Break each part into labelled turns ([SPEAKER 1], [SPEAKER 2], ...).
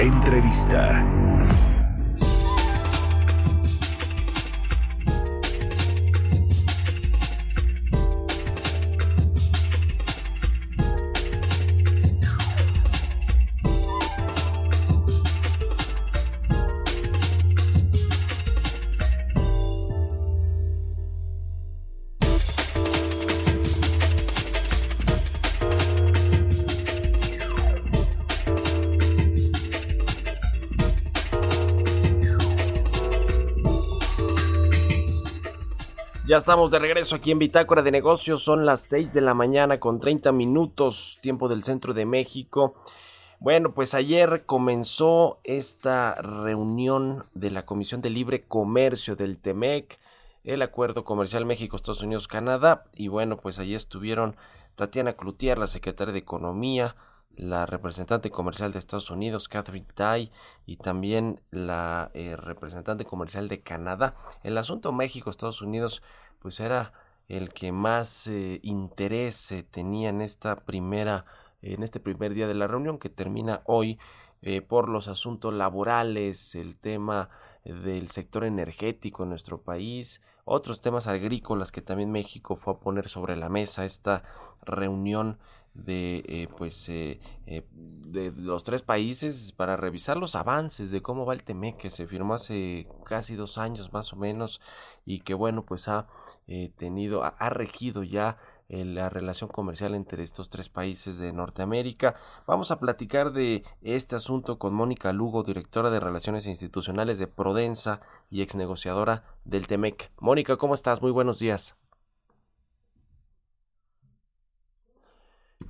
[SPEAKER 1] Entrevista.
[SPEAKER 2] Ya estamos de regreso aquí en Bitácora de Negocios. Son las 6 de la mañana con 30 minutos, tiempo del centro de México. Bueno, pues ayer comenzó esta reunión de la Comisión de Libre Comercio del TEMEC, el Acuerdo Comercial México, Estados Unidos, Canadá. Y bueno, pues allí estuvieron Tatiana Cloutier, la secretaria de Economía, la representante comercial de Estados Unidos, Catherine Tai, y también la eh, representante comercial de Canadá. El asunto México-Estados Unidos, pues era el que más eh, interés tenía en esta primera, en este primer día de la reunión que termina hoy eh, por los asuntos laborales, el tema del sector energético en nuestro país, otros temas agrícolas que también México fue a poner sobre la mesa esta reunión de eh, pues eh, eh, de los tres países para revisar los avances de cómo va el TEMEC que se firmó hace casi dos años más o menos y que bueno pues ha tenido ha, regido ya la relación comercial entre estos tres países de Norteamérica. Vamos a platicar de este asunto con Mónica Lugo, directora de Relaciones Institucionales de Prodensa y ex negociadora del TEMEC. Mónica, ¿cómo estás? Muy buenos días.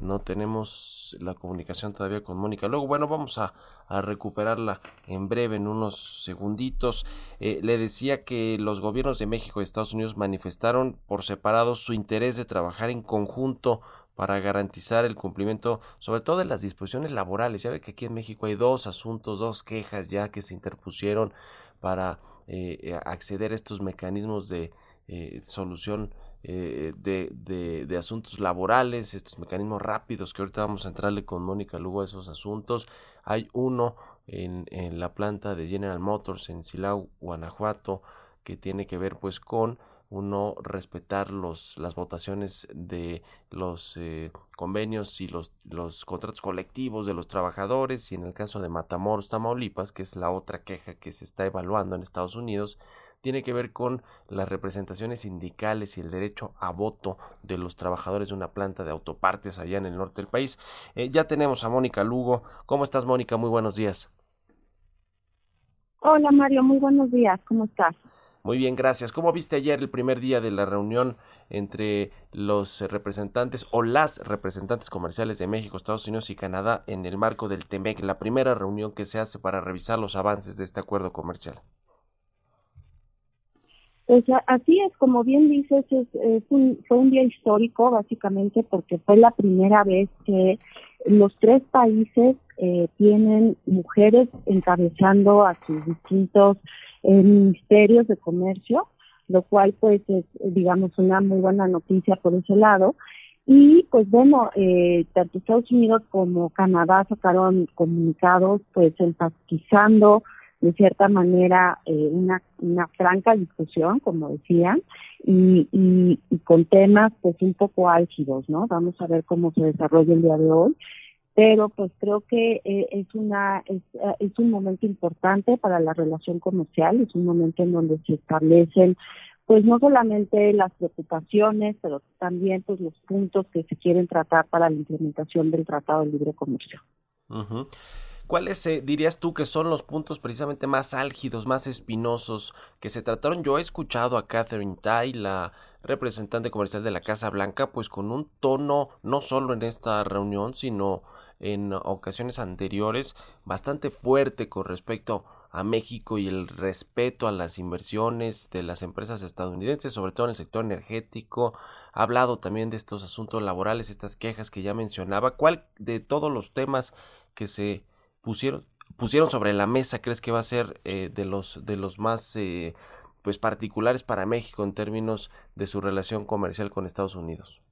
[SPEAKER 2] No tenemos la comunicación todavía con Mónica. Luego, bueno, vamos a, recuperarla en breve, en unos segunditos. Eh, le decía que los gobiernos de México y Estados Unidos manifestaron por separado su interés de trabajar en conjunto para garantizar el cumplimiento, sobre todo de las disposiciones laborales. Ya ve que aquí en México hay dos asuntos, dos quejas ya que se interpusieron para eh, acceder a estos mecanismos de eh, solución eh, de, de, asuntos laborales, estos mecanismos rápidos que ahorita vamos a entrarle con Mónica Lugo a esos asuntos. Hay uno en, en la planta de General Motors en Silao, Guanajuato, que tiene que ver pues con uno respetar los, las votaciones de los eh, convenios y los, los contratos colectivos de los trabajadores y en el caso de Matamoros, Tamaulipas, que es la otra queja que se está evaluando en Estados Unidos, tiene que ver con las representaciones sindicales y el derecho a voto de los trabajadores de una planta de autopartes allá en el norte del país. Eh, ya tenemos a Mónica Lugo. ¿Cómo estás, Mónica? Muy buenos días.
[SPEAKER 3] Hola, Mario. Muy buenos días. ¿Cómo estás?
[SPEAKER 2] Muy bien, gracias. ¿Cómo viste ayer el primer día de la reunión entre los representantes o las representantes comerciales de México, Estados Unidos y Canadá en el marco del TEMEC, la primera reunión que se hace para revisar los avances de este acuerdo comercial?
[SPEAKER 3] Pues así es, como bien dices, es, un, fue un día histórico básicamente porque fue la primera vez que los tres países eh, tienen mujeres encabezando a sus distintos eh, ministerios de comercio, lo cual pues es digamos una muy buena noticia por ese lado. Y pues bueno, eh, tanto Estados Unidos como Canadá sacaron comunicados pues enfatizando de cierta manera eh, una, una franca discusión, como decían, y, y, con temas pues un poco álgidos, ¿no? Vamos a ver cómo se desarrolla el día de hoy, pero pues creo que eh, es una es, eh, es un momento importante para la relación comercial, es un momento en donde se establecen pues no solamente las preocupaciones, pero también pues los puntos que se quieren tratar para la implementación del Tratado de Libre Comercio.
[SPEAKER 2] ¿Cuáles eh, dirías tú que son los puntos precisamente más álgidos, más espinosos que se trataron? Yo he escuchado a Catherine Tai, la representante comercial de la Casa Blanca, pues con un tono no solo en esta reunión, sino en ocasiones anteriores bastante fuerte con respecto a México y el respeto a las inversiones de las empresas estadounidenses, sobre todo en el sector energético. Ha hablado también de estos asuntos laborales, estas quejas que ya mencionaba. ¿Cuál de todos los temas que se pusieron pusieron sobre la mesa crees que va a ser eh, de los de los más eh, pues particulares para México en términos de su relación comercial con Estados Unidos?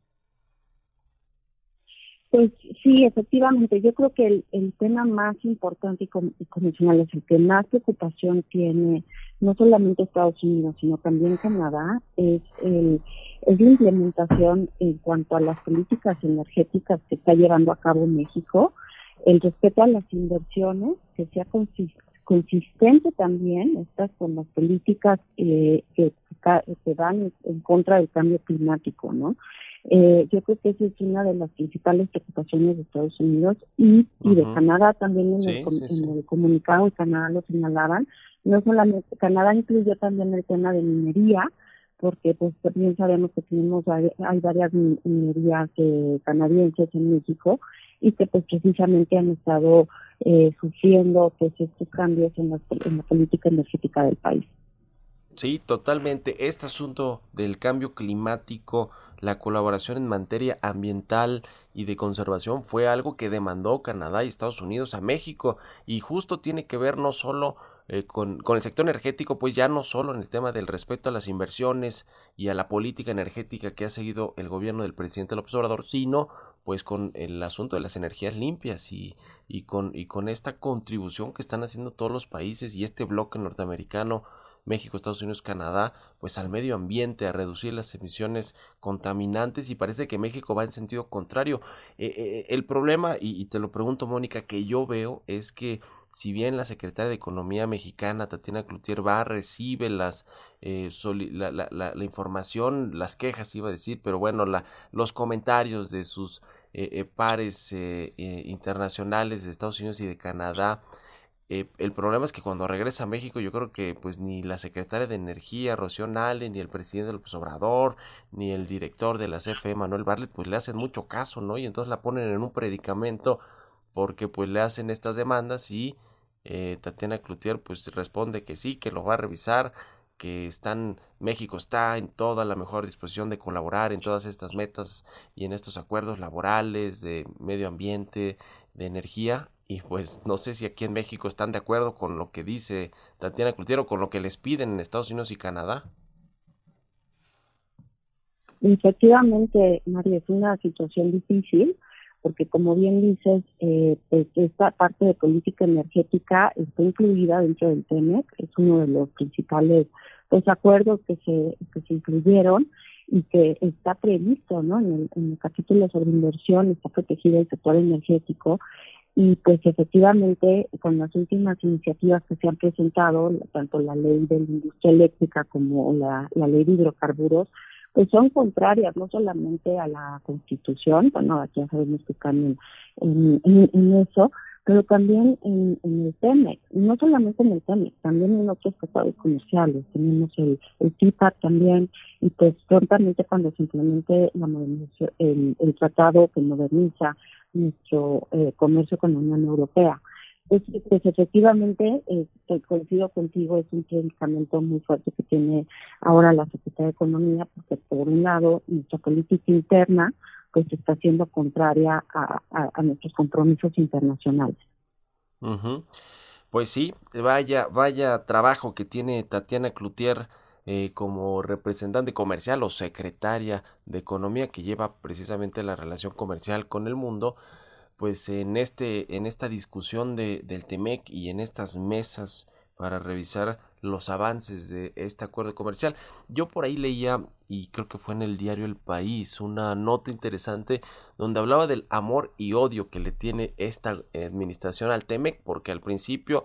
[SPEAKER 3] Pues sí, efectivamente, yo creo que el, tema más importante y, convencional es el que más preocupación tiene no solamente Estados Unidos, sino también Canadá, es, el, es la implementación en cuanto a las políticas energéticas que está llevando a cabo México, el respeto a las inversiones, que sea consistente también estas con las políticas eh, que, que van en contra del cambio climático, ¿no? Eh, yo creo que esa es una de las principales preocupaciones de Estados Unidos y, y de Canadá también en, el, comunicado de Canadá lo señalaban. No solamente, Canadá incluyó también el tema de minería, porque pues también sabemos que tenemos hay varias minerías eh, canadienses en México y que pues precisamente han estado eh, sufriendo pues estos cambios en en la política energética del país.
[SPEAKER 2] Sí, totalmente. Este asunto del cambio climático la colaboración en materia ambiental y de conservación fue algo que demandó Canadá y Estados Unidos a México y justo tiene que ver no solo eh, con, con, el sector energético, pues ya no solo en el tema del respeto a las inversiones y a la política energética que ha seguido el gobierno del presidente López Obrador, sino pues con el asunto de las energías limpias y, y, con, y con esta contribución que están haciendo todos los países y este bloque norteamericano México, Estados Unidos, Canadá, pues al medio ambiente, a reducir las emisiones contaminantes y parece que México va en sentido contrario. Eh, eh, el problema, y, te lo pregunto Mónica, que yo veo es que si bien la secretaria de Economía mexicana, Tatiana Cloutier, va, recibe las, la, la, la, información, las quejas, iba a decir, pero bueno, la, los comentarios de sus pares internacionales de Estados Unidos y de Canadá, eh, el problema es que cuando regresa a México yo creo que pues ni la secretaria de Energía, Rocío Nale, ni el presidente López Obrador, ni el director de la CFE, Manuel Barlet, pues le hacen mucho caso, ¿no? Y entonces la ponen en un predicamento porque pues le hacen estas demandas y eh, Tatiana Cloutier pues responde que sí, que lo va a revisar, que están, México está en toda la mejor disposición de colaborar en todas estas metas y en estos acuerdos laborales de medio ambiente, de energía y pues no sé si aquí en México están de acuerdo con lo que dice Tatiana Cloutier con lo que les piden en Estados Unidos y Canadá.
[SPEAKER 3] Efectivamente, María, es una situación difícil porque como bien dices, eh, pues esta parte de política energética está incluida dentro del TEMEC, es uno de los principales pues, acuerdos que se, que se incluyeron y que está previsto ¿no? en, el, capítulo sobre inversión, está protegido el sector energético y pues efectivamente con las últimas iniciativas que se han presentado, tanto la ley de la industria eléctrica como la, la ley de hidrocarburos, pues son contrarias no solamente a la constitución, bueno, aquí ya sabemos que están en, eso, pero también en, en el TEMEC, no solamente en el TEMEC, también en otros tratados comerciales, tenemos el, el TIPAC también, y pues prontamente cuando se implemente la el, el tratado que moderniza nuestro eh, comercio con la Unión Europea. Pues, pues efectivamente, eh, coincido contigo, es un predicamento muy fuerte que tiene ahora la Secretaría de Economía, porque por un lado nuestra política interna pues está siendo contraria a, nuestros compromisos internacionales.
[SPEAKER 2] Pues sí, vaya, vaya trabajo que tiene Tatiana Cloutier eh, como representante comercial o secretaria de Economía que lleva precisamente la relación comercial con el mundo pues en este en esta discusión de, del Temec y en estas mesas para revisar los avances de este acuerdo comercial. Yo por ahí leía, y creo que fue en el diario El País, una nota interesante donde hablaba del amor y odio que le tiene esta administración al Temec, porque al principio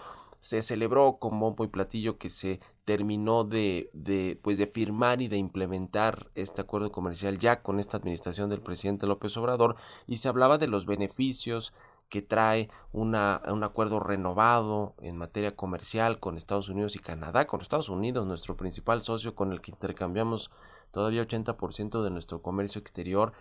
[SPEAKER 2] se celebró con bombo y platillo que se terminó de, de, pues de firmar y de implementar este acuerdo comercial ya con esta administración del presidente López Obrador y se hablaba de los beneficios que trae una, un acuerdo renovado en materia comercial con Estados Unidos y Canadá, con Estados Unidos, nuestro principal socio con el que intercambiamos todavía 80% de nuestro comercio exterior.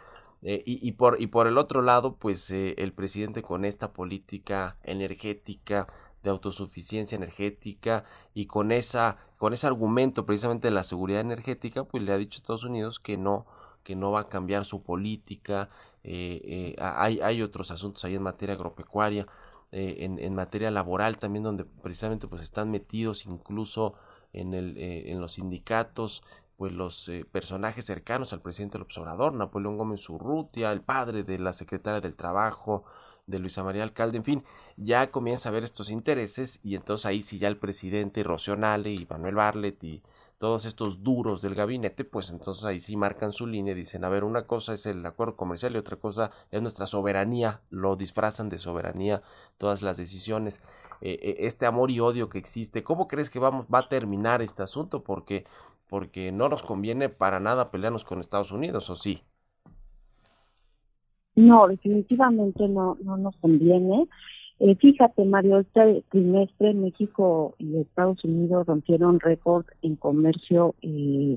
[SPEAKER 2] Eh, y, por, y por el otro lado, pues eh, el presidente con esta política energética de autosuficiencia energética y con esa con ese argumento precisamente de la seguridad energética, pues le ha dicho a Estados Unidos que no que no va a cambiar su política. Eh, hay, hay otros asuntos ahí en materia agropecuaria, en, en, materia laboral también, donde precisamente pues están metidos incluso en, el, en los sindicatos pues los eh, personajes cercanos al presidente del observador, Napoleón Gómez Urrutia, el padre de la secretaria del Trabajo, de Luisa María Alcalde, en fin, ya comienza a ver estos intereses y entonces ahí sí ya el presidente Rocío y Manuel Barlet y todos estos duros del gabinete, pues entonces ahí sí marcan su línea y dicen, a ver, una cosa es el acuerdo comercial y otra cosa es nuestra soberanía, lo disfrazan de soberanía todas las decisiones. Eh, eh, este amor y odio que existe, ¿cómo crees que vamos, va a terminar este asunto? Porque porque no nos conviene para nada pelearnos con Estados Unidos, ¿o sí?
[SPEAKER 3] No, definitivamente no, no nos conviene. Eh, fíjate, Mario, este trimestre México y Estados Unidos rompieron récord en comercio eh,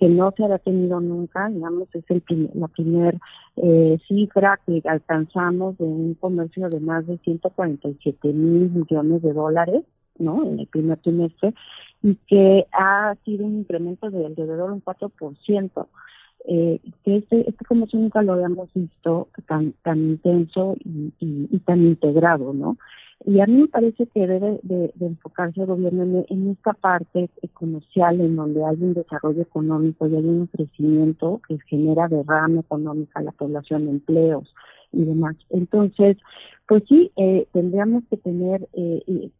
[SPEAKER 3] que no se había tenido nunca, digamos, es el la primera eh, cifra que alcanzamos de un comercio de más de 147 mil millones de dólares, ¿no? En el primer trimestre, y que ha sido un incremento de alrededor de un 4%. Eh, que este, este comercio nunca lo habíamos visto tan tan intenso y, tan integrado, ¿no? Y a mí me parece que debe de, enfocarse el gobierno en, esta parte comercial en donde hay un desarrollo económico y hay un crecimiento que genera derrame económica a la población, empleos y demás. Entonces, pues sí, eh, tendríamos que tener eh,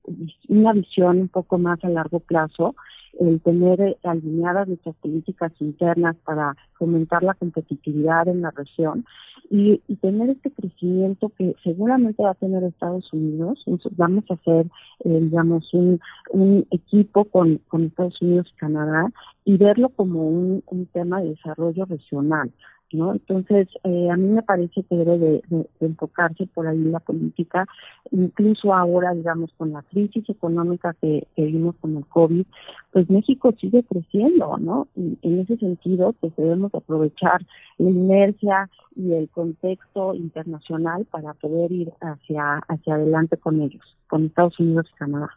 [SPEAKER 3] una visión un poco más a largo plazo, el tener eh, alineadas nuestras políticas internas para fomentar la competitividad en la región y, tener este crecimiento que seguramente va a tener Estados Unidos. vamos a hacer, digamos, un, un equipo con, con Estados Unidos y Canadá y verlo como un, un tema de desarrollo regional. ¿No? Entonces, eh, a mí me parece que debe de, enfocarse por ahí la política, incluso ahora, digamos, con la crisis económica que, vimos con el COVID, pues México sigue creciendo, ¿no? Y en ese sentido, pues debemos aprovechar la inercia y el contexto internacional para poder ir hacia, hacia adelante con ellos, con Estados Unidos y Canadá.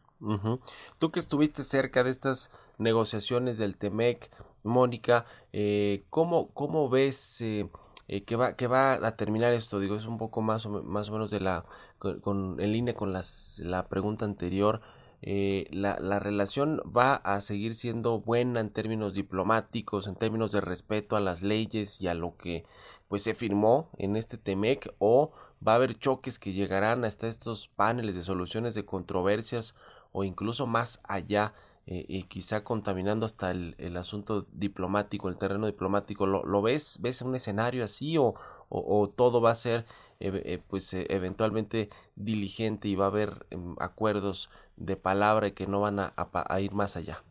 [SPEAKER 2] Tú que estuviste cerca de estas negociaciones del TEMEC, Mónica, eh, ¿cómo, ¿cómo ves eh, eh, que, va, que va a terminar esto? Digo, es un poco más o, más o menos de la, con, en línea con las, la pregunta anterior. Eh, la, la, relación va a seguir siendo buena en términos diplomáticos, en términos de respeto a las leyes y a lo que pues se firmó en este TEMEC o va a haber choques que llegarán hasta estos paneles de soluciones de controversias o incluso más allá eh, y quizá contaminando hasta el, el, asunto diplomático, el terreno diplomático. ¿Lo, lo ves? ¿Ves un escenario así o, o, todo va a ser eh, pues eh, eventualmente diligente y va a haber em, acuerdos de palabra y que no van a, a, ir más allá?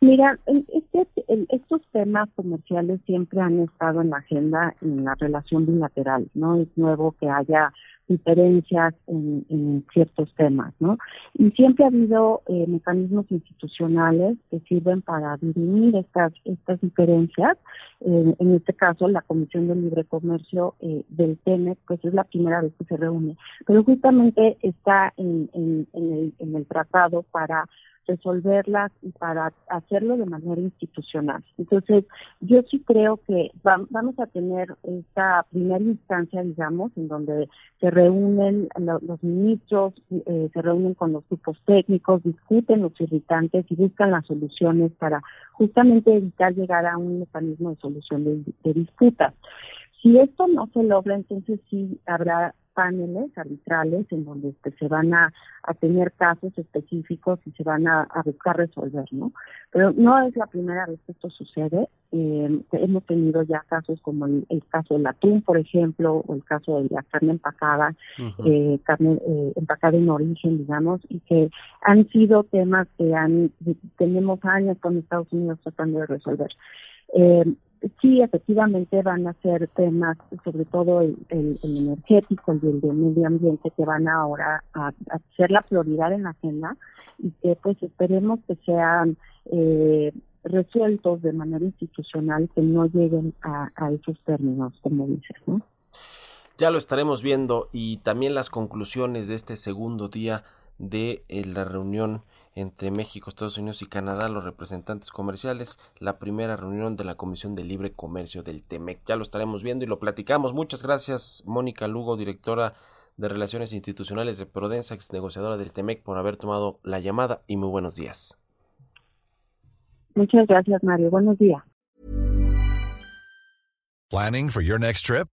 [SPEAKER 3] Mira, estos temas comerciales siempre han estado en la agenda en la relación bilateral, no es nuevo que haya diferencias en, ciertos temas, ¿no? Y siempre ha habido eh, mecanismos institucionales que sirven para dirimir estas estas diferencias. Eh, en este caso, la Comisión de Libre Comercio eh, del TENEC, pues es la primera vez que se reúne, pero justamente está en, en, en el tratado para resolverlas y para hacerlo de manera institucional. Entonces, yo sí creo que vamos a tener esta primera instancia, digamos, en donde se reúnen los ministros, eh, se reúnen con los grupos técnicos, discuten los irritantes y buscan las soluciones para justamente evitar llegar a un mecanismo de solución de disputas. Si esto no se logra, entonces sí habrá paneles arbitrales en donde este, se van a, tener casos específicos y se van a, buscar resolver, ¿no? Pero no es la primera vez que esto sucede. Eh, hemos tenido ya casos como el, caso del atún, por ejemplo, o el caso de la carne empacada, eh, carne eh, empacada en origen, digamos, y que han sido temas que han tenemos años con Estados Unidos tratando de resolver. Eh, sí, efectivamente van a ser temas, sobre todo el, energético y el de medio ambiente, que van ahora a, ser la prioridad en la agenda y que pues esperemos que sean eh, resueltos de manera institucional que no lleguen a, esos términos, como dices, ¿no?
[SPEAKER 2] Ya lo estaremos viendo y también las conclusiones de este segundo día de eh, la reunión entre México, Estados Unidos y Canadá, los representantes comerciales, la primera reunión de la Comisión de Libre Comercio del TEMEC. Ya lo estaremos viendo y lo platicamos. Muchas gracias, Mónica Lugo, directora de Relaciones Institucionales de Prodensa, ex negociadora del TEMEC, por haber tomado la llamada y muy buenos días.
[SPEAKER 3] Muchas gracias, Mario. Buenos días.
[SPEAKER 1] Planning for your next trip?